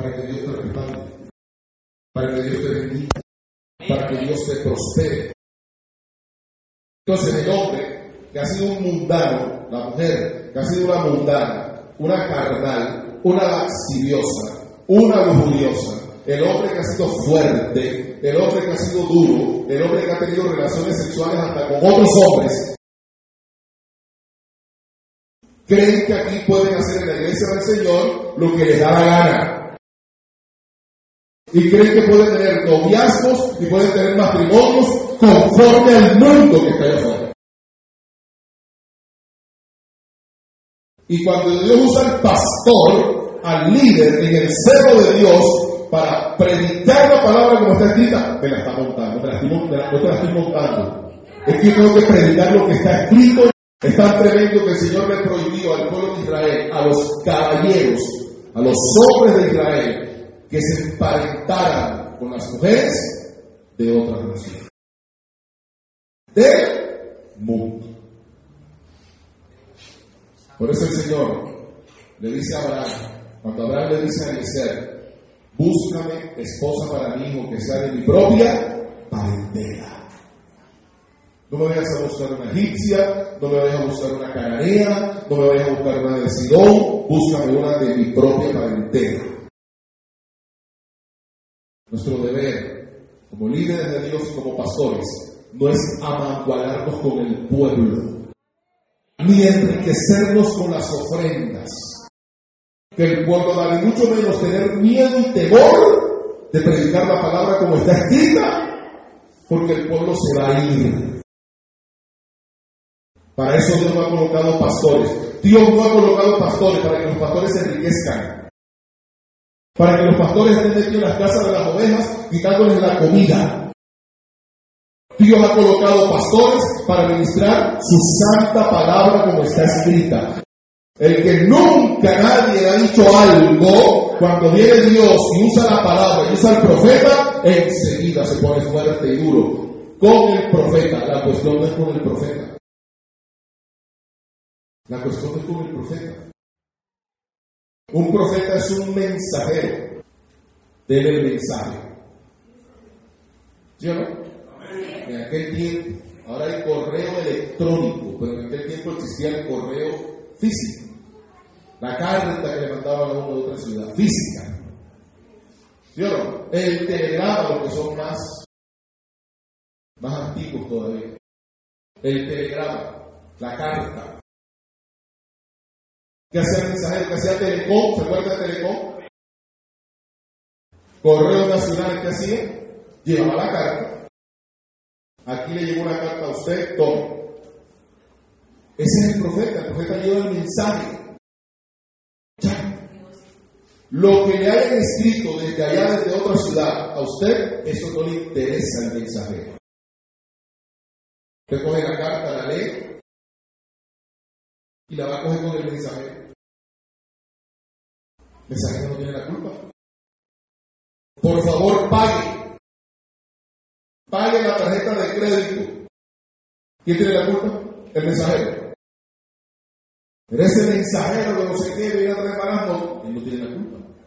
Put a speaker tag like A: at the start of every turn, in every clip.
A: para que Dios te respalde, para que Dios te bendiga, para que Dios te prospere. Entonces el hombre que ha sido un mundano, la mujer que ha sido una mundana, una carnal, una laxiviosa, una lujuriosa, el hombre que ha sido fuerte, el hombre que ha sido duro, el hombre que ha tenido relaciones sexuales hasta con otros hombres, creen que aquí pueden hacer en la iglesia del Señor lo que les da la gana. Y creen que pueden tener noviazgos y pueden tener matrimonios conforme al mundo que está allá afuera. Y cuando Dios usa al pastor, al líder en el cerro de Dios para predicar la palabra como está escrita, me la está montando, me la estoy, me la, te la estoy montando. Es que yo tengo que predicar lo que está escrito. Es tan tremendo que el Señor le prohibió al pueblo de Israel, a los caballeros, a los hombres de Israel, que se emparentaran con las mujeres de otra nación. Del mundo. Por eso el Señor le dice a Abraham, cuando Abraham le dice a Eliezer, búscame esposa para mi hijo que sea de mi propia parentela. No me vayas a buscar una egipcia, no me vayas a buscar una cananea, no me vayas a buscar una de Sidón, búscame una de mi propia parentela. Nuestro deber, como líderes de Dios como pastores, no es amangualarnos con el pueblo, ni enriquecernos con las ofrendas que el pueblo da, ni mucho menos tener miedo y temor de predicar la palabra como está escrita, porque el pueblo se va a ir. Para eso Dios no ha colocado pastores. Dios no ha colocado pastores para que los pastores se enriquezcan. Para que los pastores estén metidos en las casas de las ovejas quitándoles la comida. Dios ha colocado pastores para ministrar su santa palabra como está escrita. El que nunca nadie ha dicho algo, cuando viene Dios y usa la palabra y usa el profeta, enseguida se pone fuerte y duro. Con el profeta, la cuestión no es con el profeta. La cuestión es con el profeta. Un profeta es un mensajero. Dele el mensaje. ¿Sí o no? En aquel tiempo, ahora hay correo electrónico, pero en aquel tiempo existía el correo físico. La carta que le mandaban a uno de otra ciudad, física. ¿Sí o no? El telegrama, los que son más, más antiguos todavía. El telegrama, la carta. ¿Qué hacía el mensajero? ¿Qué hacía Telecom? ¿Se acuerda de Telecom? Correo Nacional, ¿qué hacía? Llevaba la carta. Aquí le llegó una carta a usted, tome. Ese es el profeta, el profeta lleva el mensaje. Lo que le hayan escrito desde allá, desde otra ciudad, a usted, eso no le interesa al mensajero. Usted coge la carta, la lee y la va a coger con el mensajero. Mensajero no tiene la culpa. Por favor, pague. Pague la tarjeta de crédito. ¿Quién tiene la culpa? El mensajero. Pero ese mensajero que no se quiere traer no, él no tiene la culpa.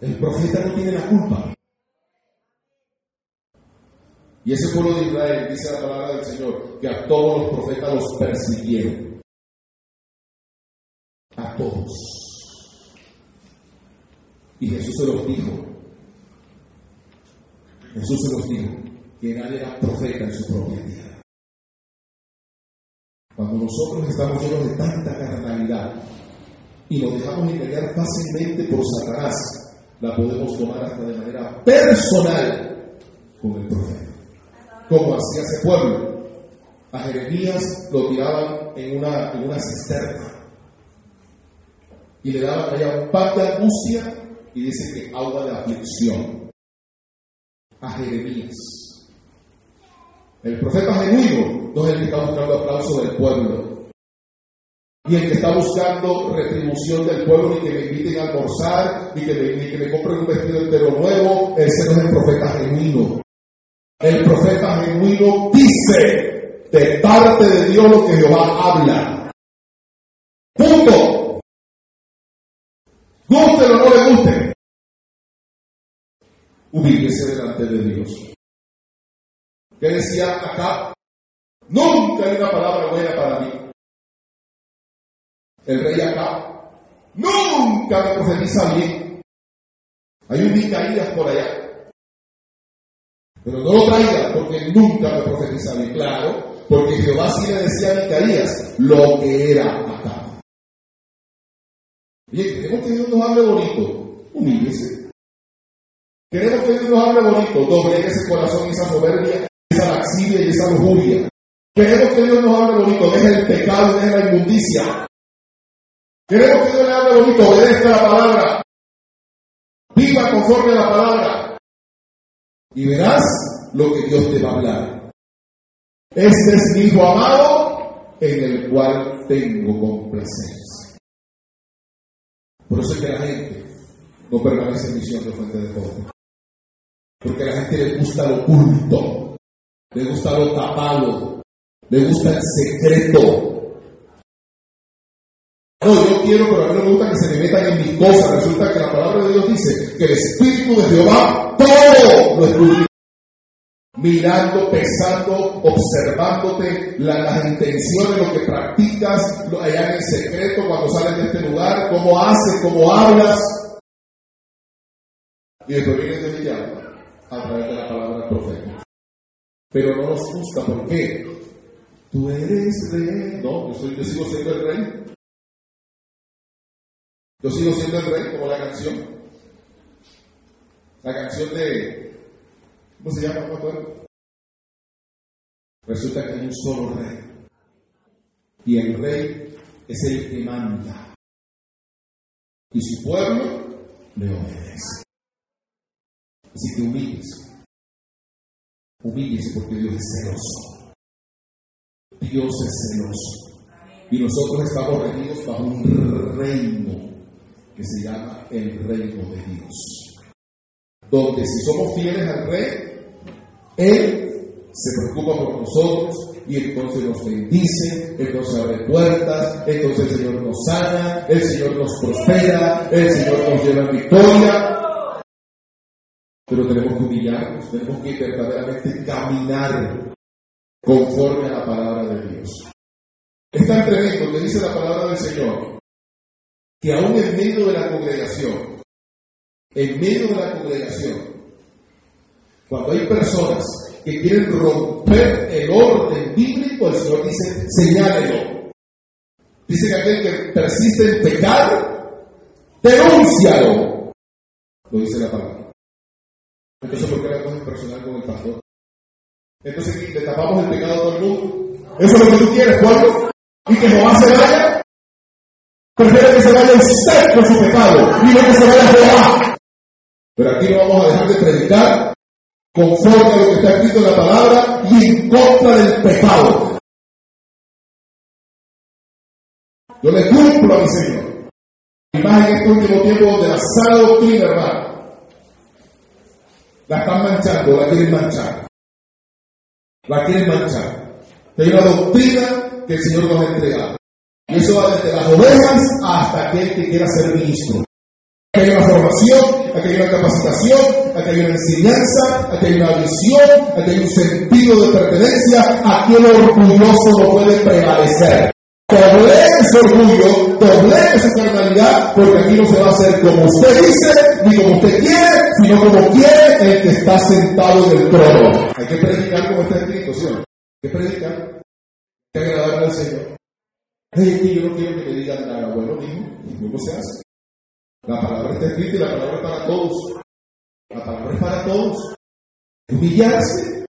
A: El profeta no tiene la culpa. Y ese pueblo de Israel, dice la palabra del Señor, que a todos los profetas los persiguieron. A todos. Y Jesús se los dijo. Jesús se los dijo que nadie era profeta en su propia tierra. Cuando nosotros estamos llenos de tanta carnalidad y nos dejamos engañar fácilmente por Satanás, la podemos tomar hasta de manera personal con el profeta. Como hacía ese pueblo. A Jeremías lo tiraban en una, en una cisterna y le daban allá un pan de angustia y dice que agua de aflicción. A Jeremías. El profeta genuino no es el que está buscando aplauso del pueblo, ni el que está buscando retribución del pueblo, ni que me inviten a almorzar, ni que me, que me compren un vestido entero nuevo. Ese no es el profeta genuino. El profeta genuino dice de parte de Dios lo que Jehová habla. Punto. Guste o no le guste. Humíllese delante de Dios. ¿Qué decía acá? Nunca hay una palabra buena para mí. El rey acá nunca me profetiza bien. Hay un Micaías por allá. Pero no lo traiga porque nunca me profetiza bien. Claro, porque Jehová sí le decía a Micaías lo que era acá. Oye, queremos que Dios nos bonito. Humíllese. Queremos que Dios nos hable bonito. Doble ese corazón, esa soberbia, esa laxidia y esa lujuria. Queremos que Dios nos hable bonito. Deje el pecado, deje la inmundicia. Queremos que Dios le hable bonito. Obedezca la palabra. Viva conforme a la palabra. Y verás lo que Dios te va a hablar. Este es mi hijo amado en el cual tengo complacencia. Por eso es que la gente no permanece en misión de fuente de poder. Porque a la gente le gusta lo oculto, le gusta lo tapado, le gusta el secreto. No, yo quiero, pero a mí no me gusta que se me metan en mis cosas. Resulta que la palabra de Dios dice que el Espíritu de Jehová todo lo escudriña mirando, pesando, observándote las intenciones, lo que practicas allá en secreto cuando sales de este lugar, cómo haces, cómo hablas. Y después viene de mi a través de la palabra profeta. Pero no nos gusta, ¿por qué? Tú eres rey. No, yo, soy, yo sigo siendo el rey. Yo sigo siendo el rey, como la canción. La canción de ¿Cómo se llama? ¿No Resulta que hay un solo rey. Y el rey es el que manda. Y su pueblo le obedece. Así que humíllese. Humíllese porque Dios es celoso. Dios es celoso. Y nosotros estamos regidos bajo un reino que se llama el reino de Dios. Donde si somos fieles al rey, él se preocupa por nosotros y entonces nos bendice, entonces abre puertas, entonces el Señor nos sana, el Señor nos prospera, el Señor nos lleva a victoria. Pero tenemos que humillarnos, tenemos que verdaderamente caminar conforme a la palabra de Dios. Es tan tremendo que dice la palabra del Señor que aún en medio de la congregación, en medio de la congregación, cuando hay personas que quieren romper el orden bíblico, el Señor dice, señálelo. Dice que aquel que persiste en pecar, denúncialo. Lo dice la palabra. Entonces, ¿por qué la cosa personal con el pastor? Entonces, ¿le tapamos el pecado a todo el mundo? ¿Eso es lo que tú quieres, Juan? ¿Y que no se vaya? Prefiere que se vaya usted con su pecado y no que se vaya Jehová. Pero aquí no vamos a dejar de predicar conforme a lo que está escrito en la palabra y en contra del pecado. Yo le cumplo a mi Señor. Y más en este último tiempo donde la sana doctrina, hermano, la están manchando, la quieren manchar. La quieren manchar. Hay una doctrina que el Señor nos ha entregado. Y eso va desde las ovejas hasta aquel que quiera ser ministro. Aquí hay una formación, aquí hay una capacitación, aquí hay una enseñanza, aquí hay una visión, aquí hay un sentido de pertenencia, aquí el orgulloso no puede prevalecer. Doble su orgullo, doble su carnalidad, porque aquí no se va a hacer como usted dice, ni como usted quiere, sino como quiere el que está sentado en el trono. Hay que predicar como está escrito, ¿sí? Hay que predicar, hay que agradarle al Señor. Es que yo no quiero que me digan nada, bueno, mismo, ¿cómo se hace? La palabra está escrita y la palabra es para todos. La palabra es para todos. Humillarse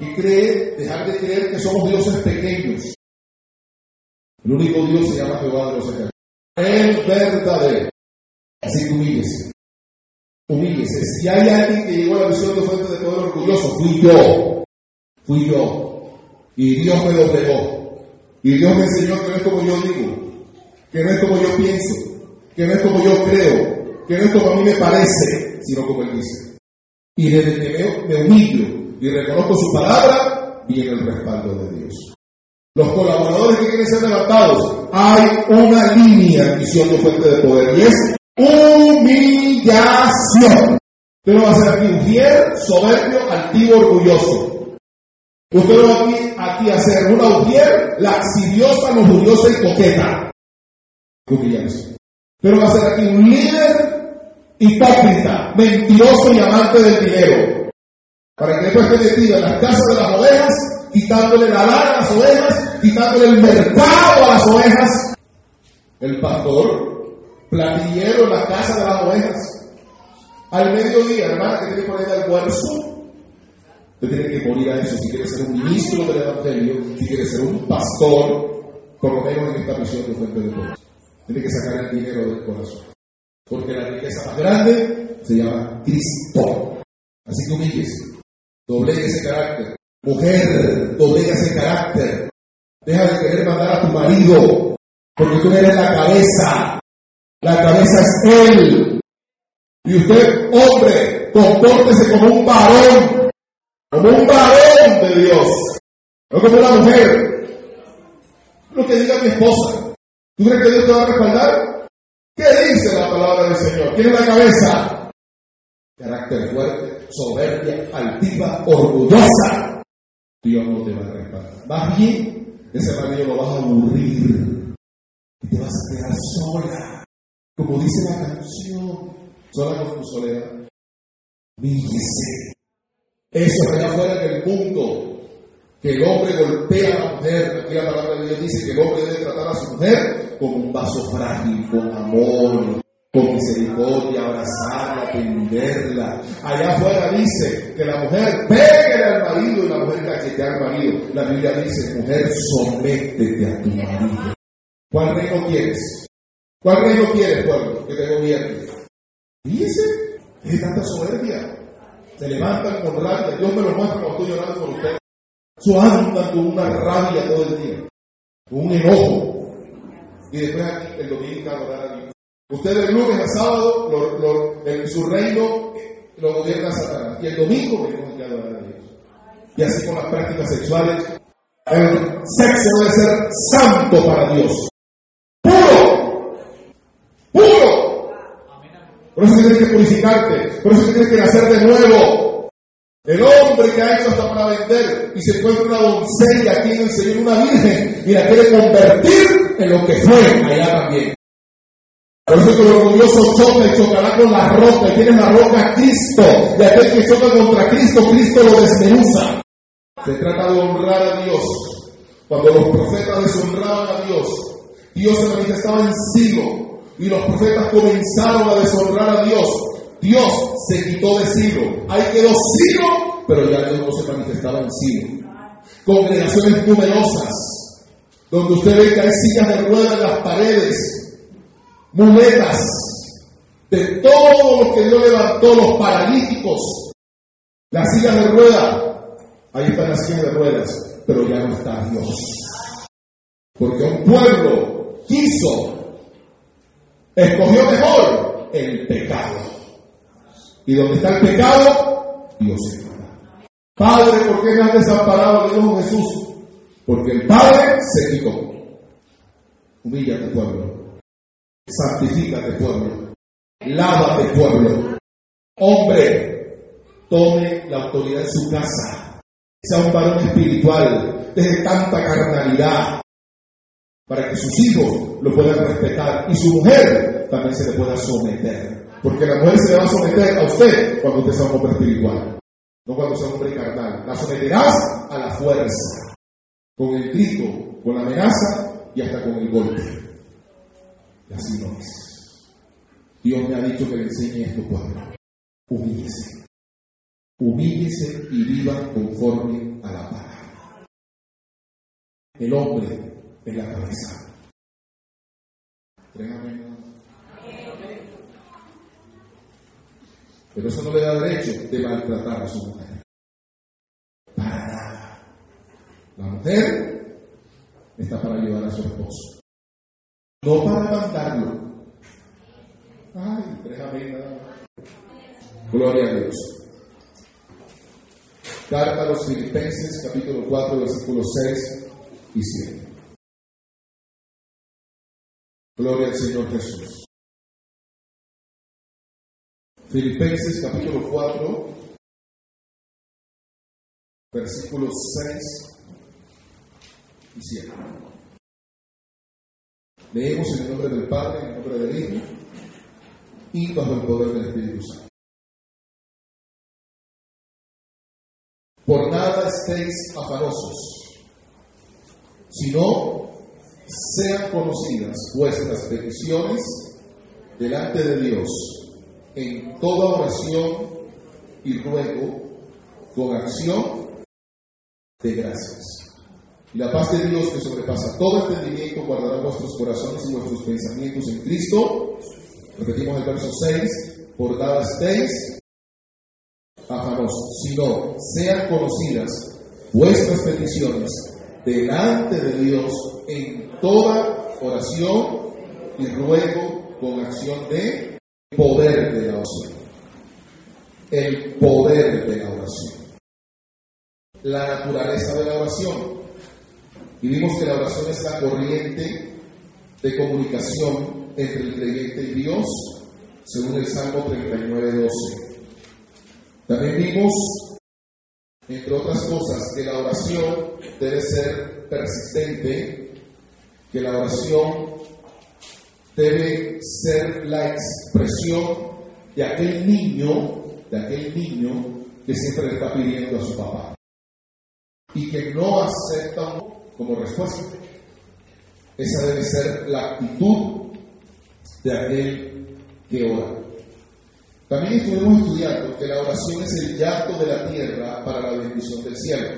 A: y creer, dejar de creer que somos dioses pequeños. El único Dios se llama Jehová de los ejércitos. El verdadero. Así que humíllese. Humíllese. Si hay alguien que llegó a la visión de fuente de poder orgulloso, fui yo. Fui yo. Y Dios me lo pegó. Y Dios me enseñó que no es como yo digo, que no es como yo pienso, que no es como yo creo, que no es como a mí me parece, sino como Él dice. Y desde que me, humillo y reconozco su palabra, viene el respaldo de Dios. Los colaboradores que quieren ser levantados, hay una línea en misión de fuente de poder y es humillación. Usted no va a ser aquí un fiel, soberbio, altivo, orgulloso. Usted no va aquí, aquí a ser una ujier, laxidiosa, lujuriosa y coqueta. Humillarse. Pero va a ser aquí un líder hipócrita, mentiroso y amante del dinero. Para que después esté metido en las casas de las ovejas, quitándole la lana a las ovejas, quitándole el mercado a las ovejas. El pastor, platillero en la casa de las ovejas. Al mediodía, hermana, que tiene que poner de almuerzo. Usted tiene que morir a eso si quiere ser un ministro del Evangelio, si quiere ser un pastor, por lo menos en esta misión de fuente de poder. Tiene que sacar el dinero del corazón. Porque la riqueza más grande se llama Cristo. Así que humíllese. Doblegue ese carácter. Mujer, doblega ese carácter. Deja de querer mandar a tu marido. Porque tú eres la cabeza. La cabeza es Él. Y usted, hombre, compórtese como un varón. Como un varón de Dios. No como una mujer. Lo que diga mi esposa. ¿Tú crees que Dios te va a respaldar? ¿Qué dice la palabra del Señor? Tiene la cabeza. Carácter fuerte, soberbia, altiva, orgullosa. Dios no te va a respaldar. Más bien, ese marido lo vas a aburrir. Y te vas a quedar sola. Como dice la canción. Sola con tu soledad. Míguese. Eso es allá afuera en el mundo que el hombre golpea a la mujer. Aquí la palabra de Dios dice que el hombre debe tratar a su mujer como un vaso frágil, con amor, con misericordia, abrazarla, atenderla. Allá afuera dice que la mujer pegue al marido y la mujer cachetea al marido. La Biblia dice, mujer, sométete a tu marido. ¿Cuál reino quieres? ¿Cuál reino quieres, pueblo, que te gobierne? Dice, es tanta soberbia. Se levantan con rabia. Dios me lo muestra cuando estoy llorando por usted. Su anda con una rabia todo el día, con un enojo. Y después el domingo adorar a Dios. Ustedes el lunes a sábado, en su reino lo gobierna Satanás. Y el domingo venimos aquí a adorar a Dios. Y así con las prácticas sexuales. El sexo debe ser santo para Dios. Por eso tienes que purificarte. Por eso tienes que nacer de nuevo. El hombre que ha hecho hasta para vender y se encuentra una doncella en el Señor, una virgen, y la quiere convertir en lo que fue allá también. Por eso que el orgulloso choca chocará con la roca, y tiene la roca Cristo, y aquel que choca contra Cristo, Cristo lo desmenuza. Se trata de honrar a Dios. Cuando los profetas deshonraban a Dios, Dios se manifestaba en Silo, y los profetas comenzaron a deshonrar a Dios, Dios se quitó de Silo. Ahí quedó Silo, pero ya Dios no se manifestaba en Silo. Congregaciones numerosas, donde usted ve que hay sillas de ruedas en las paredes, muletas, de todo lo que Dios levantó, los paralíticos, las sillas de ruedas. Ahí están las sillas de ruedas, pero ya no está Dios. Porque un pueblo quiso, escogió mejor el pecado. Y donde está el pecado, Dios se Padre, ¿por qué me has desamparado de Dios Jesús? Porque el Padre se quitó. Humíllate, pueblo. Santifícate, pueblo. Lávate, pueblo. Hombre, tome la autoridad en su casa. Sea un varón espiritual, desde tanta carnalidad, para que sus hijos lo puedan respetar y su mujer también se le pueda someter. Porque la mujer se le va a someter a usted cuando usted sea un hombre espiritual, no cuando sea un hombre carnal. La someterás a la fuerza, con el grito, con la amenaza y hasta con el golpe. Y así no es. Dios me ha dicho que le enseñe esto, pueblo. Humíllese. Humíllese y viva conforme a la palabra. El hombre en la. Pero eso no le da derecho de maltratar a su mujer. Para nada. La mujer está para ayudar a su esposo. No para mandarlo. Ay, déjame. Gloria a Dios. Carta a los Filipenses, capítulo 4, versículos 6 y 7. Gloria al Señor Jesús. Filipenses capítulo 4, versículos 6 y 7. Leemos en el nombre del Padre, en el nombre del Hijo y bajo el poder del Espíritu Santo. Por nada estéis afanosos, sino sean conocidas vuestras peticiones delante de Dios en toda oración y ruego con acción de gracias. Y la paz de Dios que sobrepasa todo entendimiento guardará vuestros corazones y vuestros pensamientos en Cristo. Repetimos el verso 6. Por nada estéis afanosos, sino sean conocidas vuestras peticiones delante de Dios en toda oración y ruego con acción de poder de la oración. El poder de la oración. La naturaleza de la oración. Y vimos que la oración es la corriente de comunicación entre el creyente y Dios, según el Salmo 39, 12. También vimos, entre otras cosas, que la oración debe ser persistente, que la oración debe ser la expresión de aquel niño, de aquel niño que siempre le está pidiendo a su papá y que no acepta como respuesta. Esa debe ser la actitud de aquel que ora. También estuvimos estudiando que la oración es el llanto de la tierra para la bendición del cielo.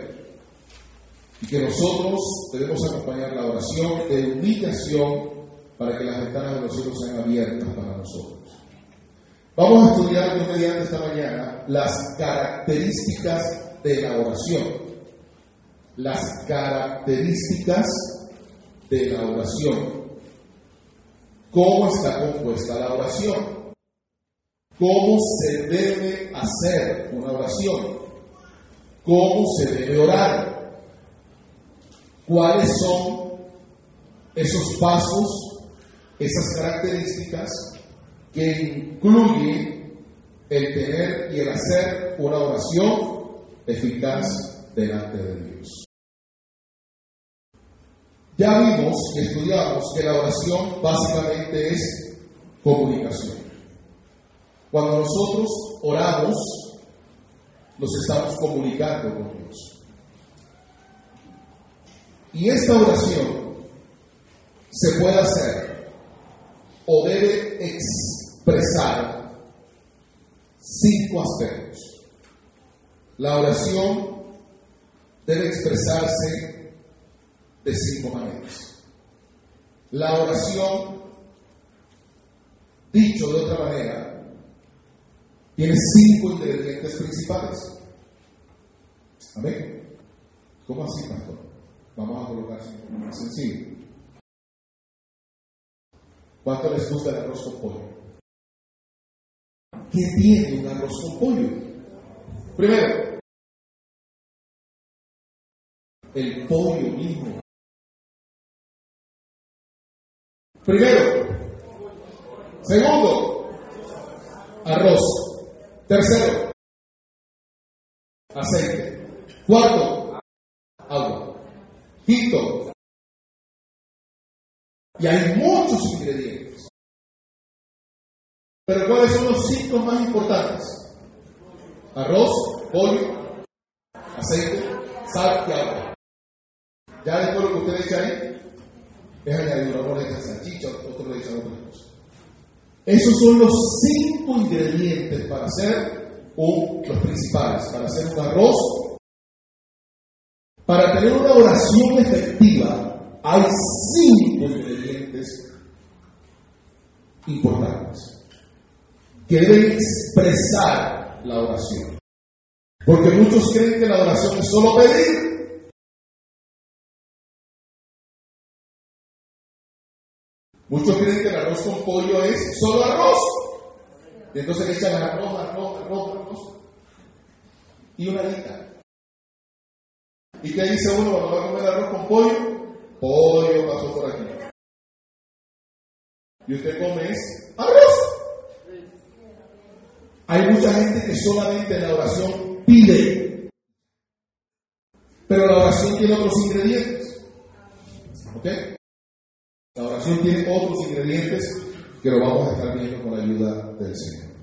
A: Y que nosotros debemos acompañar la oración de humillación para que las ventanas de los cielos sean abiertas para nosotros. Vamos a estudiar mediante esta mañana las características de la oración. Las características de la oración. ¿Cómo está compuesta la oración? ¿Cómo se debe hacer una oración? ¿Cómo se debe orar? ¿Cuáles son esos pasos, esas características que incluyen el tener y el hacer una oración eficaz delante de Dios? Ya vimos y estudiamos que la oración básicamente es comunicación. Cuando nosotros oramos, nos estamos comunicando con Dios. Y esta oración se puede hacer o debe expresar cinco aspectos. La oración debe expresarse de cinco maneras. La oración, dicho de otra manera, tiene cinco ingredientes principales. Amén. ¿Cómo así, pastor? Vamos a colocar más sencillo. ¿Cuánto les gusta el arroz con pollo? ¿Qué tiene un arroz con pollo? Primero, el pollo mismo. Primero. Segundo, arroz. Tercero, aceite. Cuarto, agua. Quinto, y hay muchos ingredientes. Pero ¿cuáles son los cinco más importantes? Arroz, pollo, aceite, sal y agua. Ya después lo que usted echa ahí es añadir le echa salchicha, otro le echa cosas. Esos son los cinco ingredientes para hacer un, los principales, para hacer un arroz. Para tener una oración efectiva, hay cinco ingredientes importantes que deben expresar la oración. Porque muchos creen que la oración es solo pedir. Muchos creen que el arroz con pollo es solo arroz. Y entonces le echan arroz, arroz, arroz, arroz. Y una alita. ¿Y qué dice uno cuando va a comer arroz con pollo? Pollo pasó por aquí. Y usted come es arroz. Hay mucha gente que solamente en la oración pide, pero la oración tiene otros ingredientes. ¿Ok? La oración tiene otros ingredientes que lo vamos a estar viendo con la ayuda del Señor.